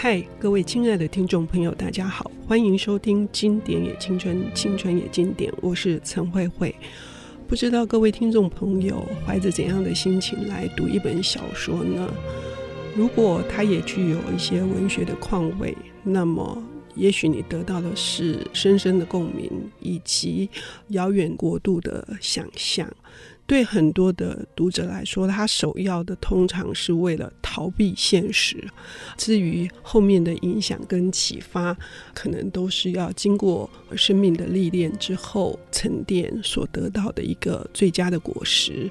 嗨，各位亲爱的听众朋友，大家好，欢迎收听《经典也青春，青春也经典》，我是陈慧慧。不知道各位听众朋友怀着怎样的心情来读一本小说呢？如果它也具有一些文学的况味，那么也许你得到的是深深的共鸣，以及遥远国度的想象。对很多的读者来说，他首要的通常是为了逃避现实，至于后面的影响跟启发，可能都是要经过生命的历练之后沉淀所得到的一个最佳的果实。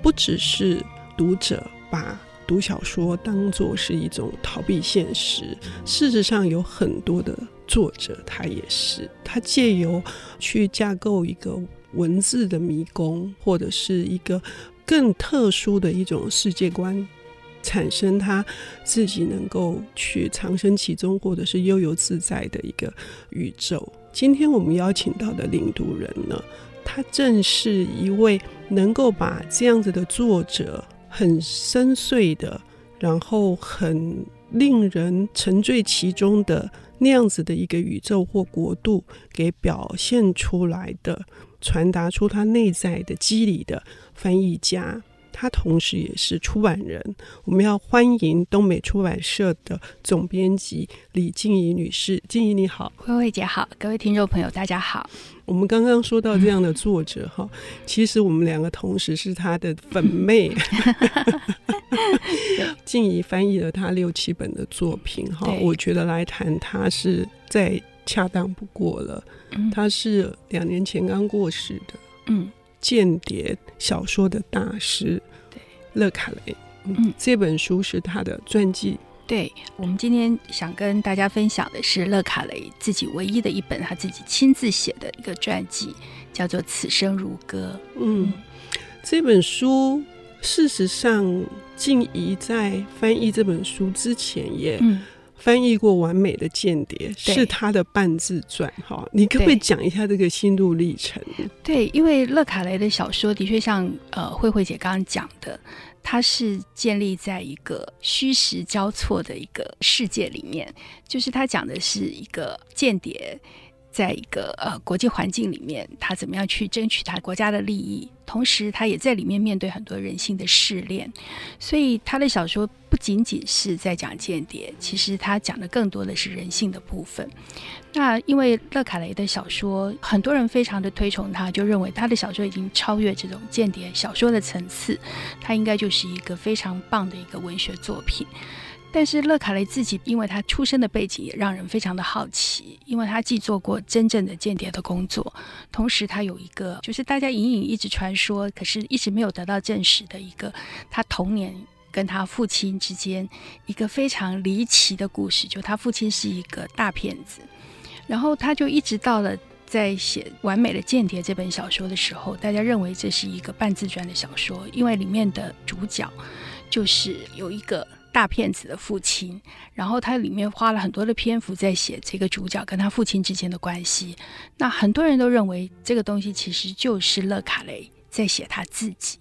不只是读者把读小说当作是一种逃避现实，事实上有很多的作者他也是，他借由去架构一个。文字的迷宫，或者是一个更特殊的一种世界观，产生他自己能够去藏身其中，或者是悠游自在的一个宇宙。今天我们邀请到的领读人呢，他正是一位能够把这样子的作者很深邃的，然后很令人沉醉其中的那样子的一个宇宙或国度给表现出来的。传达出他内在的机理的翻译家，他同时也是出版人。我们要欢迎东美出版社的总编辑李静怡女士。静怡你好，慧慧姐好，各位听众朋友大家好。我们刚刚说到这样的作者哈，嗯、其实我们两个同时是他的粉妹。静怡翻译了他六七本的作品哈，我觉得来谈他是在。恰当不过了。他是两年前刚过世的，嗯，间谍小说的大师，对，勒卡雷。嗯，这本书是他的传记。对，我们今天想跟大家分享的是勒卡雷自己唯一的一本他自己亲自写的一个传记，叫做《此生如歌》。嗯，这本书事实上，静怡在翻译这本书之前也。嗯翻译过《完美的间谍》是他的半自传，哈，你可不可以讲一下这个心路历程？对，因为勒卡雷的小说的确像呃慧慧姐刚刚讲的，它是建立在一个虚实交错的一个世界里面，就是他讲的是一个间谍。在一个呃国际环境里面，他怎么样去争取他国家的利益？同时，他也在里面面对很多人性的试炼。所以，他的小说不仅仅是在讲间谍，其实他讲的更多的是人性的部分。那因为勒卡雷的小说，很多人非常的推崇他，就认为他的小说已经超越这种间谍小说的层次，他应该就是一个非常棒的一个文学作品。但是勒卡雷自己，因为他出身的背景也让人非常的好奇，因为他既做过真正的间谍的工作，同时他有一个就是大家隐隐一直传说，可是一直没有得到证实的一个他童年跟他父亲之间一个非常离奇的故事，就他父亲是一个大骗子，然后他就一直到了在写《完美的间谍》这本小说的时候，大家认为这是一个半自传的小说，因为里面的主角就是有一个。大骗子的父亲，然后他里面花了很多的篇幅在写这个主角跟他父亲之间的关系。那很多人都认为这个东西其实就是勒卡雷在写他自己，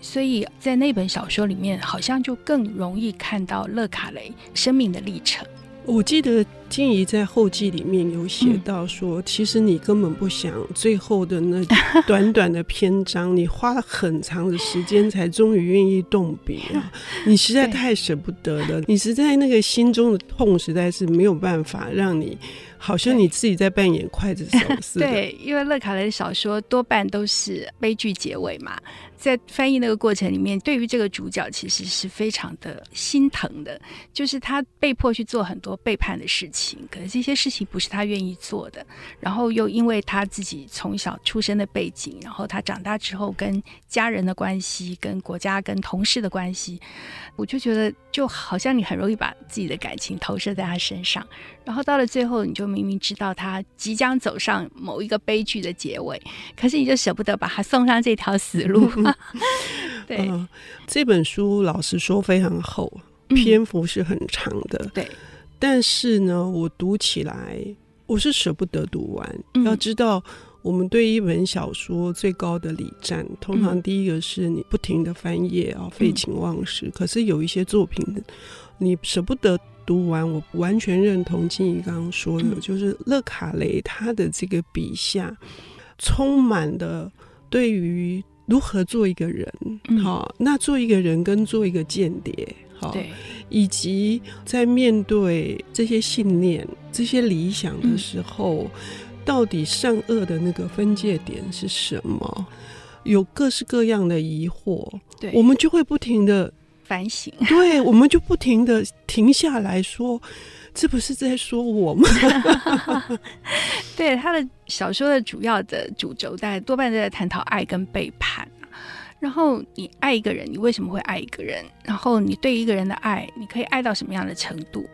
所以在那本小说里面，好像就更容易看到勒卡雷生命的历程。我记得静怡在后记里面有写到说，嗯、其实你根本不想最后的那 短短的篇章，你花了很长的时间才终于愿意动笔啊！你实在太舍不得了，你实在那个心中的痛实在是没有办法让你，好像你自己在扮演刽子手 似的。对，因为乐卡雷的小说多半都是悲剧结尾嘛。在翻译那个过程里面，对于这个主角其实是非常的心疼的，就是他被迫去做很多背叛的事情，可是这些事情不是他愿意做的。然后又因为他自己从小出生的背景，然后他长大之后跟家人的关系、跟国家、跟同事的关系，我就觉得就好像你很容易把自己的感情投射在他身上。然后到了最后，你就明明知道他即将走上某一个悲剧的结尾，可是你就舍不得把他送上这条死路。对、呃，这本书老实说非常厚，篇幅是很长的。嗯、对，但是呢，我读起来我是舍不得读完。嗯、要知道，我们对一本小说最高的礼赞，通常第一个是你不停的翻页啊，废寝忘食。嗯、可是有一些作品，你舍不得读完，我完全认同金怡刚刚说的，嗯、就是勒卡雷他的这个笔下充满了对于如何做一个人，好、嗯，那做一个人跟做一个间谍，好，对，以及在面对这些信念、这些理想的时候，嗯、到底善恶的那个分界点是什么？有各式各样的疑惑，对，我们就会不停的。反省，对，我们就不停的停下来说，这不是在说我吗？对，他的小说的主要的主轴，大概多半都在探讨爱跟背叛。然后你爱一个人，你为什么会爱一个人？然后你对一个人的爱，你可以爱到什么样的程度？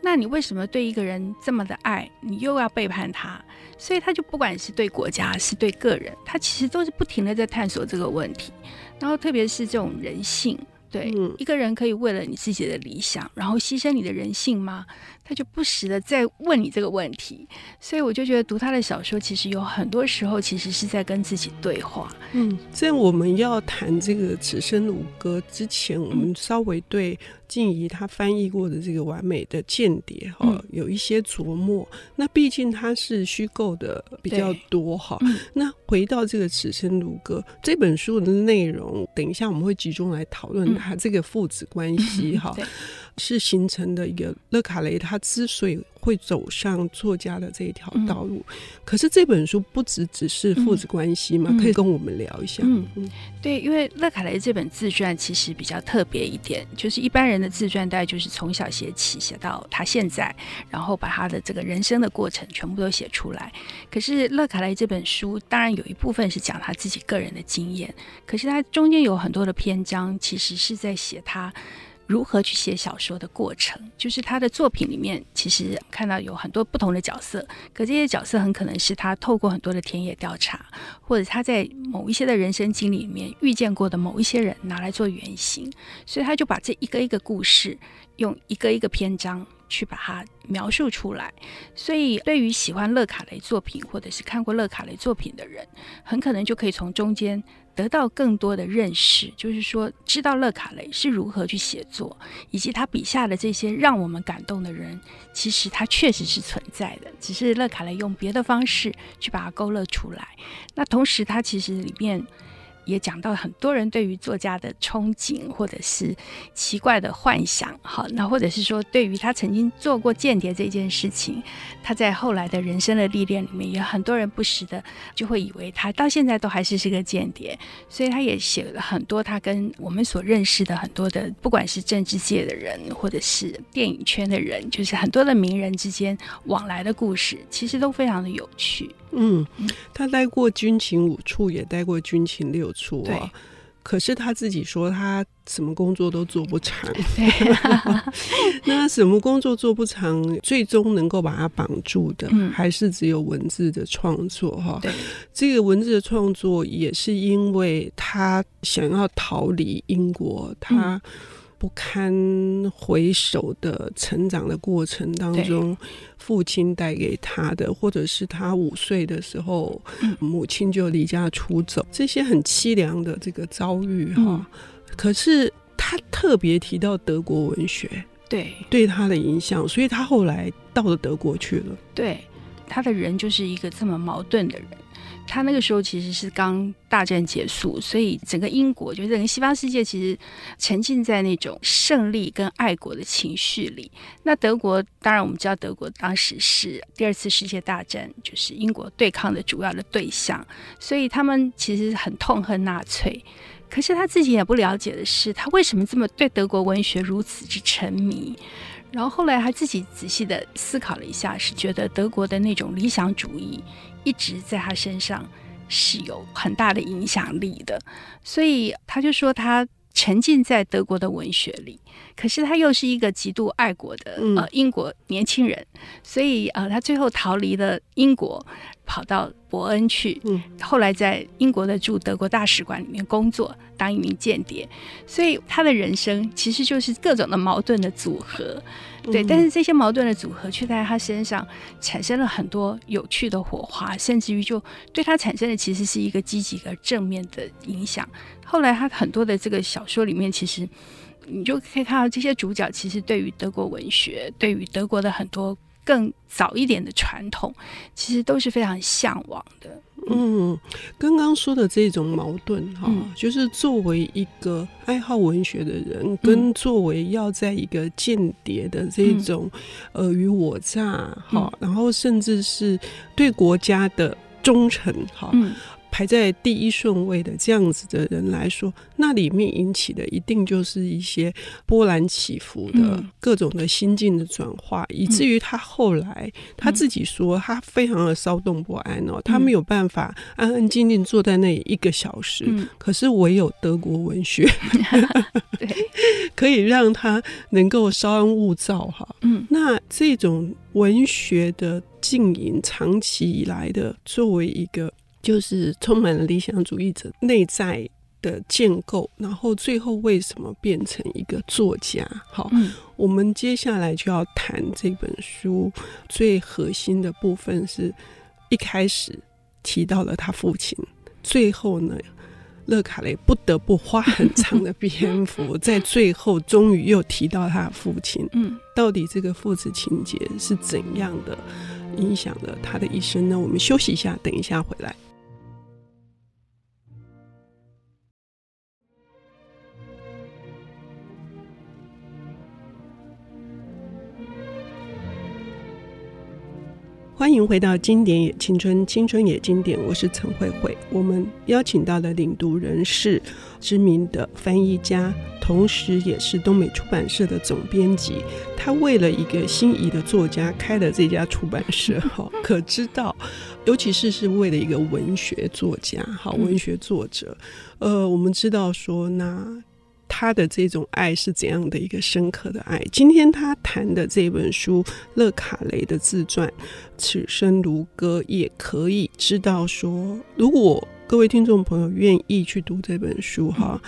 那你为什么对一个人这么的爱，你又要背叛他？所以他就不管是对国家，是对个人，他其实都是不停的在探索这个问题。然后特别是这种人性。对，嗯、一个人可以为了你自己的理想，然后牺牲你的人性吗？他就不时的在问你这个问题，所以我就觉得读他的小说，其实有很多时候其实是在跟自己对话。嗯，在我们要谈这个《此生如歌》之前，我们稍微对静怡他翻译过的这个完美的间谍哈、嗯、有一些琢磨。那毕竟它是虚构的比较多哈。嗯、那回到这个《此生如歌》这本书的内容，等一下我们会集中来讨论它这个父子关系哈。嗯是形成的一个勒卡雷，他之所以会走上作家的这一条道路，嗯、可是这本书不只只是父子关系嘛？嗯、可以跟我们聊一下。嗯，对，因为勒卡雷这本自传其实比较特别一点，就是一般人的自传大概就是从小写起，写到他现在，然后把他的这个人生的过程全部都写出来。可是勒卡雷这本书，当然有一部分是讲他自己个人的经验，可是他中间有很多的篇章，其实是在写他。如何去写小说的过程，就是他的作品里面，其实看到有很多不同的角色，可这些角色很可能是他透过很多的田野调查，或者他在某一些的人生经历里面遇见过的某一些人拿来做原型，所以他就把这一个一个故事用一个一个篇章去把它描述出来。所以对于喜欢勒卡雷作品或者是看过勒卡雷作品的人，很可能就可以从中间。得到更多的认识，就是说，知道乐卡雷是如何去写作，以及他笔下的这些让我们感动的人，其实他确实是存在的，只是乐卡雷用别的方式去把它勾勒出来。那同时，他其实里面。也讲到很多人对于作家的憧憬，或者是奇怪的幻想，好，那或者是说，对于他曾经做过间谍这件事情，他在后来的人生的历练里面，有很多人不时的就会以为他到现在都还是是个间谍，所以他也写了很多他跟我们所认识的很多的，不管是政治界的人，或者是电影圈的人，就是很多的名人之间往来的故事，其实都非常的有趣。嗯，他待过军情五处，也待过军情六处啊。对可是他自己说，他什么工作都做不长。对 那什么工作做不长，最终能够把他绑住的，嗯、还是只有文字的创作哈。对这个文字的创作，也是因为他想要逃离英国，他。不堪回首的成长的过程当中，父亲带给他的，或者是他五岁的时候，母亲就离家出走，这些很凄凉的这个遭遇哈。可是他特别提到德国文学，对对他的影响，所以他后来到了德国去了。对，他的人就是一个这么矛盾的人。他那个时候其实是刚大战结束，所以整个英国，就是整个西方世界，其实沉浸在那种胜利跟爱国的情绪里。那德国，当然我们知道，德国当时是第二次世界大战，就是英国对抗的主要的对象，所以他们其实很痛恨纳粹。可是他自己也不了解的是，他为什么这么对德国文学如此之沉迷。然后后来他自己仔细的思考了一下，是觉得德国的那种理想主义。一直在他身上是有很大的影响力的，所以他就说他沉浸在德国的文学里，可是他又是一个极度爱国的呃英国年轻人，所以呃他最后逃离了英国。跑到伯恩去，嗯，后来在英国的驻德国大使馆里面工作，当一名间谍。所以他的人生其实就是各种的矛盾的组合，对。嗯、但是这些矛盾的组合却在他身上产生了很多有趣的火花，甚至于就对他产生的其实是一个积极的正面的影响。后来他很多的这个小说里面，其实你就可以看到这些主角其实对于德国文学，对于德国的很多更早一点的传统，其实都是非常向往的。嗯，刚刚说的这种矛盾哈，嗯、就是作为一个爱好文学的人，嗯、跟作为要在一个间谍的这种尔虞我诈哈，嗯、然后甚至是对国家的忠诚哈。嗯排在第一顺位的这样子的人来说，那里面引起的一定就是一些波澜起伏的各种的心境的转化，嗯、以至于他后来他自己说，他非常的骚动不安哦，嗯、他没有办法安安静静坐在那里一个小时。嗯、可是唯有德国文学，对 可以让他能够稍安勿躁哈。嗯，那这种文学的经营，长期以来的作为一个。就是充满了理想主义者内在的建构，然后最后为什么变成一个作家？好，嗯、我们接下来就要谈这本书最核心的部分，是一开始提到了他父亲，最后呢，勒卡雷不得不花很长的篇幅，在最后终于又提到他的父亲。嗯，到底这个父子情节是怎样的影响了他的一生呢？我们休息一下，等一下回来。欢迎回到《经典也青春，青春也经典》，我是陈慧慧。我们邀请到的领读人是知名的翻译家，同时也是东美出版社的总编辑。他为了一个心仪的作家开了这家出版社，哈，可知道，尤其是是为了一个文学作家，哈，文学作者。呃，我们知道说那。他的这种爱是怎样的一个深刻的爱？今天他谈的这本书，勒卡雷的自传《此生如歌》，也可以知道说，如果各位听众朋友愿意去读这本书，哈，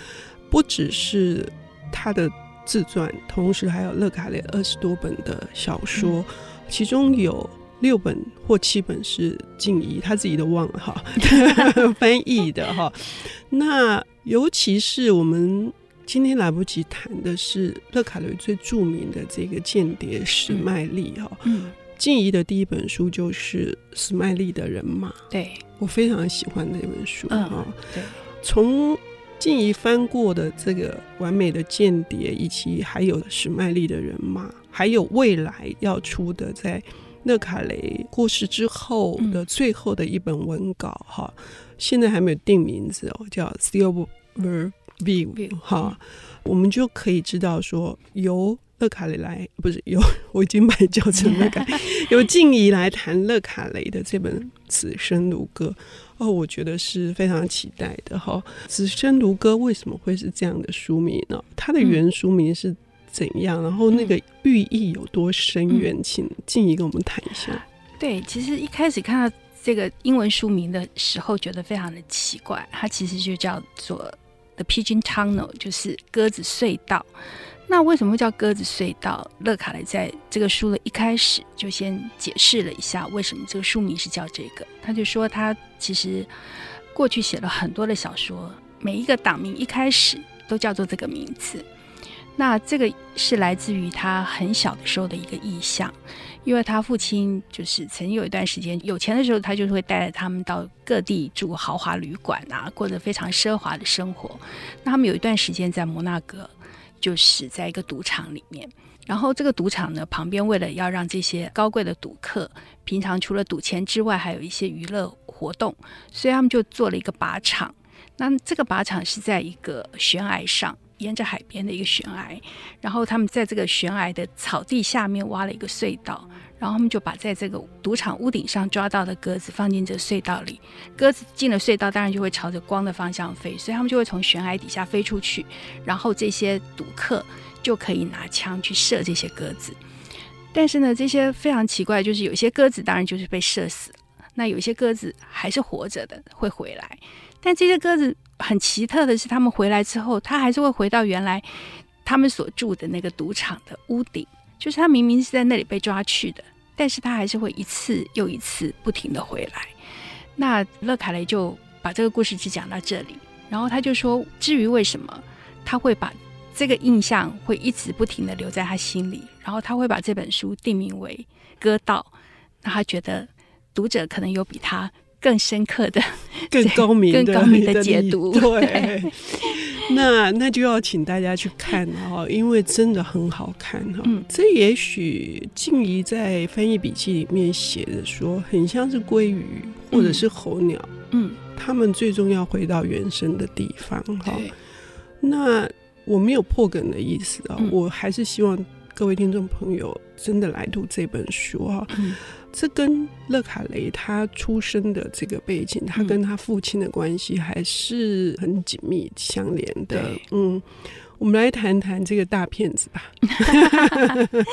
不只是他的自传，同时还有勒卡雷二十多本的小说，其中有六本或七本是静怡他自己都忘了哈 翻译的哈。那尤其是我们。今天来不及谈的是勒卡雷最著名的这个间谍史麦利哈，嗯，静怡的第一本书就是史麦利的人马，对，我非常喜欢那本书哈，嗯，对，从静怡翻过的这个完美的间谍，以及还有史麦利的人马，还有未来要出的在勒卡雷过世之后的最后的一本文稿哈，嗯，现在还没有定名字哦，叫 Silver。View 哈，我们就可以知道说，由勒卡雷来不是由 我已经把它叫成勒卡，由静怡来谈勒卡雷的这本《此生如歌》哦，我觉得是非常期待的哈。《此生如歌》为什么会是这样的书名呢？它的原书名是怎样？然后那个寓意有多深远？请静怡跟我们谈一下。对，其实一开始看到这个英文书名的时候，觉得非常的奇怪，它其实就叫做。The Pigeon Tunnel 就是鸽子隧道。那为什么会叫鸽子隧道？乐卡雷在这个书的一开始就先解释了一下为什么这个书名是叫这个。他就说他其实过去写了很多的小说，每一个党名一开始都叫做这个名字。那这个是来自于他很小的时候的一个意向。因为他父亲就是曾经有一段时间有钱的时候，他就会带着他们到各地住豪华旅馆啊，过着非常奢华的生活。那他们有一段时间在摩纳哥，就是在一个赌场里面。然后这个赌场呢，旁边为了要让这些高贵的赌客平常除了赌钱之外，还有一些娱乐活动，所以他们就做了一个靶场。那这个靶场是在一个悬崖上。沿着海边的一个悬崖，然后他们在这个悬崖的草地下面挖了一个隧道，然后他们就把在这个赌场屋顶上抓到的鸽子放进这隧道里。鸽子进了隧道，当然就会朝着光的方向飞，所以他们就会从悬崖底下飞出去，然后这些赌客就可以拿枪去射这些鸽子。但是呢，这些非常奇怪，就是有些鸽子当然就是被射死了，那有些鸽子还是活着的，会回来。但这些鸽子很奇特的是，他们回来之后，他还是会回到原来他们所住的那个赌场的屋顶。就是他明明是在那里被抓去的，但是他还是会一次又一次不停的回来。那勒卡雷就把这个故事只讲到这里，然后他就说，至于为什么他会把这个印象会一直不停的留在他心里，然后他会把这本书定名为《歌道》，那他觉得读者可能有比他更深刻的、更高明、更高明的解读。对，对那那就要请大家去看哈，因为真的很好看哈。嗯，这也许静怡在翻译笔记里面写的说，很像是鲑鱼或者是候鸟，嗯，他们最终要回到原生的地方哈。那我没有破梗的意思啊，嗯、我还是希望各位听众朋友真的来读这本书哈。嗯、这跟勒卡雷他出生的这个背景，他跟他父亲的关系还是很紧密相连的。嗯，我们来谈谈这个大骗子吧。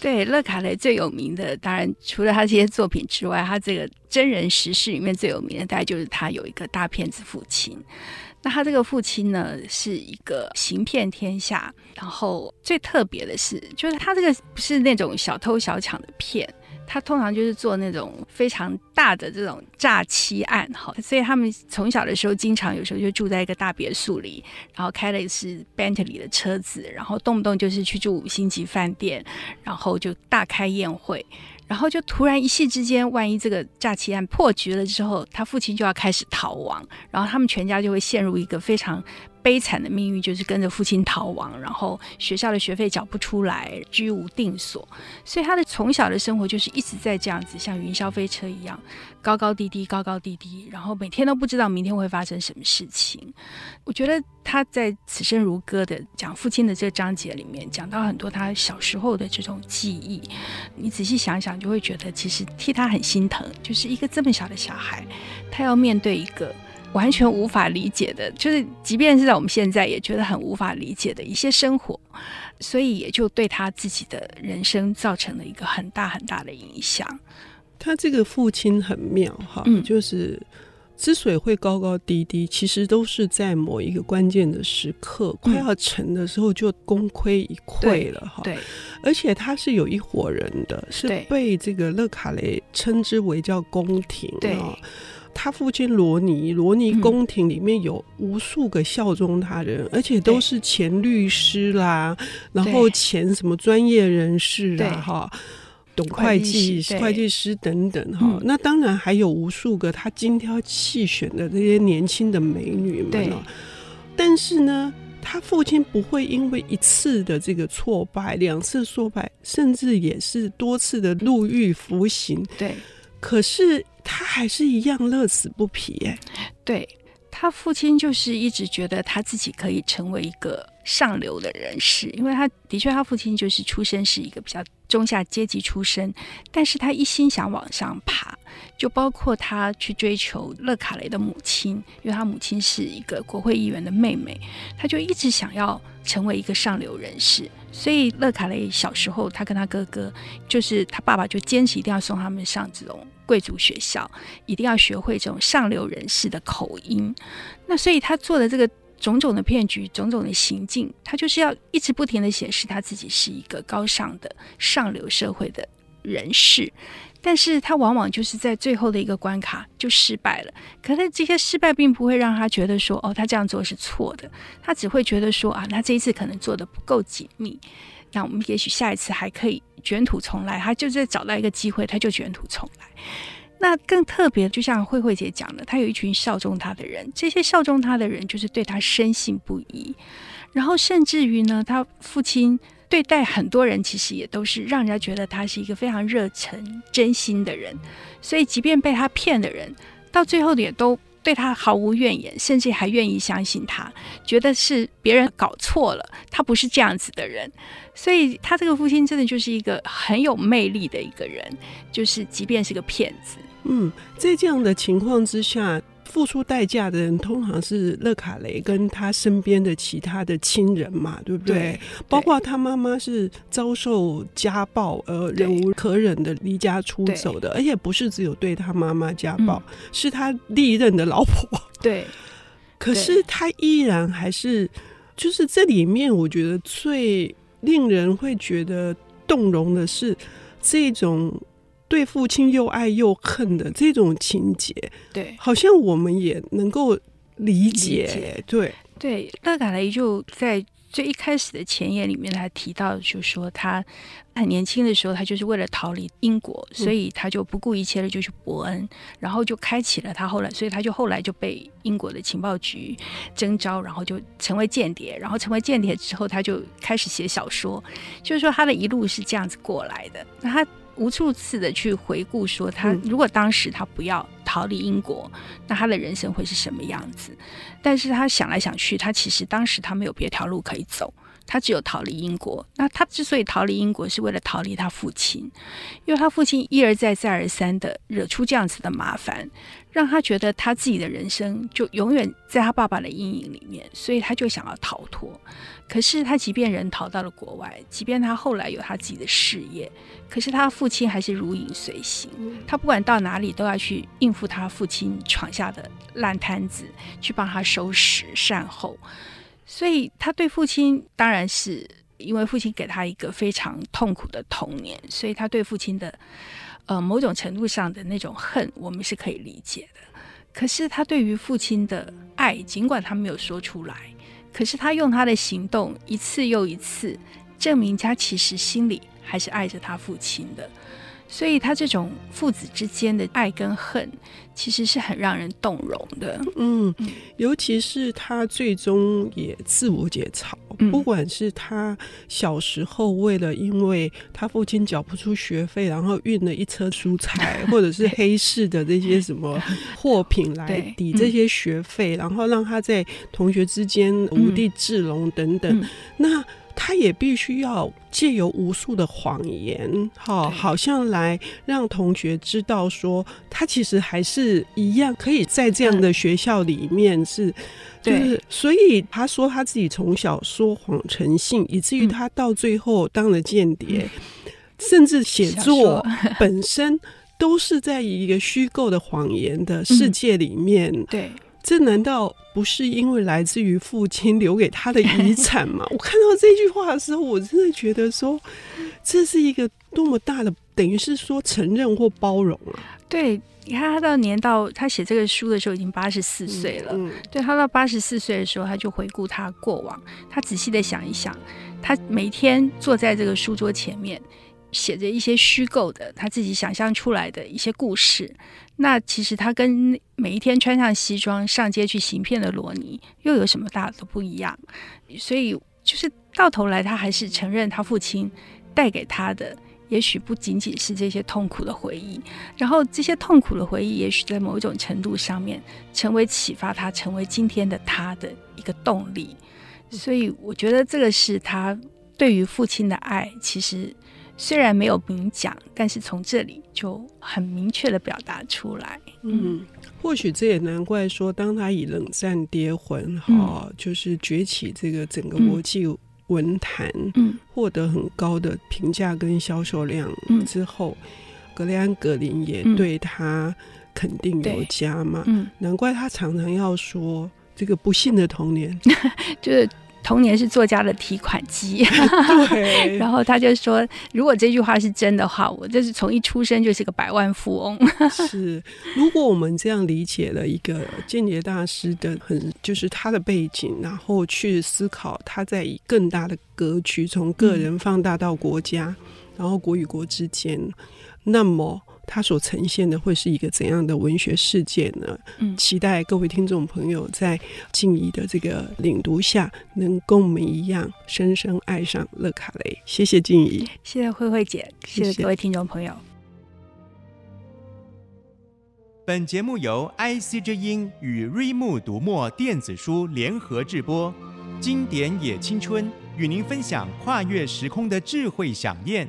对，勒卡雷最有名的，当然除了他这些作品之外，他这个真人实事里面最有名的，大概就是他有一个大骗子父亲。那他这个父亲呢，是一个行骗天下，然后最特别的是，就是他这个不是那种小偷小抢的骗，他通常就是做那种非常大的这种诈欺案，哈，所以他们从小的时候，经常有时候就住在一个大别墅里，然后开的是 Bentley 的车子，然后动不动就是去住五星级饭店，然后就大开宴会。然后就突然一夕之间，万一这个诈欺案破局了之后，他父亲就要开始逃亡，然后他们全家就会陷入一个非常悲惨的命运，就是跟着父亲逃亡，然后学校的学费缴不出来，居无定所，所以他的从小的生活就是一直在这样子，像云霄飞车一样，高高低低，高高低低，然后每天都不知道明天会发生什么事情。我觉得他在《此生如歌》的讲父亲的这个章节里面，讲到很多他小时候的这种记忆。你仔细想想，就会觉得其实替他很心疼，就是一个这么小的小孩，他要面对一个完全无法理解的，就是即便是在我们现在也觉得很无法理解的一些生活，所以也就对他自己的人生造成了一个很大很大的影响。他这个父亲很妙哈，嗯，就是之所以会高高低低，其实都是在某一个关键的时刻，快要成的时候就功亏一篑了哈。对，而且他是有一伙人的，是被这个勒卡雷称之为叫宫廷啊。他父亲罗尼，罗尼宫廷里面有无数个效忠他人，嗯、而且都是前律师啦，然后前什么专业人士啦，哈。懂会计、会计师等等哈，嗯、那当然还有无数个他精挑细选的这些年轻的美女们。对，但是呢，他父亲不会因为一次的这个挫败、两次挫败，甚至也是多次的入狱服刑。对，可是他还是一样乐此不疲。哎，对，他父亲就是一直觉得他自己可以成为一个上流的人士，因为他的确，他父亲就是出身是一个比较中下阶级出身，但是他一心想往上爬，就包括他去追求勒卡雷的母亲，因为他母亲是一个国会议员的妹妹，他就一直想要成为一个上流人士，所以勒卡雷小时候，他跟他哥哥，就是他爸爸就坚持一定要送他们上这种贵族学校，一定要学会这种上流人士的口音，那所以他做的这个。种种的骗局，种种的行径，他就是要一直不停地显示他自己是一个高尚的上流社会的人士，但是他往往就是在最后的一个关卡就失败了。可是这些失败并不会让他觉得说，哦，他这样做是错的，他只会觉得说，啊，那这一次可能做得不够紧密，那我们也许下一次还可以卷土重来。他就在找到一个机会，他就卷土重来。那更特别，就像慧慧姐讲的，她有一群效忠她的人，这些效忠她的人就是对她深信不疑，然后甚至于呢，他父亲对待很多人，其实也都是让人家觉得他是一个非常热诚、真心的人，所以即便被他骗的人，到最后也都对他毫无怨言，甚至还愿意相信他，觉得是别人搞错了，他不是这样子的人。所以他这个父亲真的就是一个很有魅力的一个人，就是即便是个骗子。嗯，在这样的情况之下，付出代价的人通常是勒卡雷跟他身边的其他的亲人嘛，对不对？对，包括他妈妈是遭受家暴而忍无可忍的离家出走的，而且不是只有对他妈妈家暴，嗯、是他历任的老婆。对，可是他依然还是，就是这里面我觉得最令人会觉得动容的是这种。对父亲又爱又恨的这种情节，对，好像我们也能够理解。理解对，对，勒卡雷就在最一开始的前言里面，他提到就说他很年轻的时候，他就是为了逃离英国，所以他就不顾一切的就去伯恩，然后就开启了他后来，所以他就后来就被英国的情报局征召，然后就成为间谍，然后成为间谍之后，他就开始写小说，就是说他的一路是这样子过来的。那他。无数次的去回顾，说他如果当时他不要逃离英国，嗯，那他的人生会是什么样子？但是他想来想去，他其实当时他没有别条路可以走，他只有逃离英国。那他之所以逃离英国，是为了逃离他父亲，因为他父亲一而再再而三的惹出这样子的麻烦。让他觉得他自己的人生就永远在他爸爸的阴影里面，所以他就想要逃脱。可是他即便人逃到了国外，即便他后来有他自己的事业，可是他父亲还是如影随形。他不管到哪里都要去应付他父亲闯下的烂摊子，去帮他收拾善后。所以他对父亲当然是因为父亲给他一个非常痛苦的童年，所以他对父亲的。呃，某种程度上的那种恨，我们是可以理解的。可是他对于父亲的爱，尽管他没有说出来，可是他用他的行动一次又一次证明他其实心里还是爱着他父亲的。所以，他这种父子之间的爱跟恨，其实是很让人动容的。嗯，尤其是他最终也自我解嘲，嗯，不管是他小时候为了因为他父亲缴不出学费，然后运了一车蔬菜，或者是 黑市的这些什么 货品来抵这些学费，然后让他在同学之间无地自容等等，嗯，那。他也必须要借由无数的谎言，哈，好像来让同学知道说，他其实还是一样可以在这样的学校里面是，就是，所以他说他自己从小说谎成性，以至于他到最后当了间谍，甚至写作 本身都是在一个虚构的谎言的世界里面，对。这难道不是因为来自于父亲留给他的遗产吗？我看到这句话的时候，我真的觉得说，这是一个多么大的，等于是说承认或包容啊。对，你看他到年到他写这个书的时候已经八十四岁了。嗯，对，他到八十四岁的时候，他就回顾他过往，他仔细的想一想，他每天坐在这个书桌前面。写着一些虚构的，他自己想象出来的一些故事。那其实他跟每一天穿上西装上街去行骗的罗尼又有什么大的不一样？所以就是到头来，他还是承认他父亲带给他的，也许不仅仅是这些痛苦的回忆。然后这些痛苦的回忆，也许在某种程度上面成为启发他成为今天的他的一个动力。所以我觉得这个是他对于父亲的爱，其实。虽然没有明讲，但是从这里就很明确的表达出来。嗯，或许这也难怪说，当他以冷战跌魂哈、嗯，就是崛起这个整个国际文坛，嗯，获得很高的评价跟销售量之后，嗯、格雷安·格林也对他肯定有加嘛。嗯，难怪他常常要说这个不幸的童年，就是。童年是作家的提款机，然后他就说，如果这句话是真的话，我就是从一出生就是个百万富翁。是，如果我们这样理解了一个间谍大师的很，就是他的背景，然后去思考他在以更大的格局，从个人放大到国家，嗯、然后国与国之间，那么。他所呈现的会是一个怎样的文学世界呢？嗯，期待各位听众朋友在静怡的这个领读下，能跟我们一样深深爱上乐卡雷。谢谢静怡，谢谢慧慧姐，谢谢各位听众朋友。本节目由 IC 之音与瑞木读墨电子书联合制播，经典也青春与您分享跨越时空的智慧饗宴。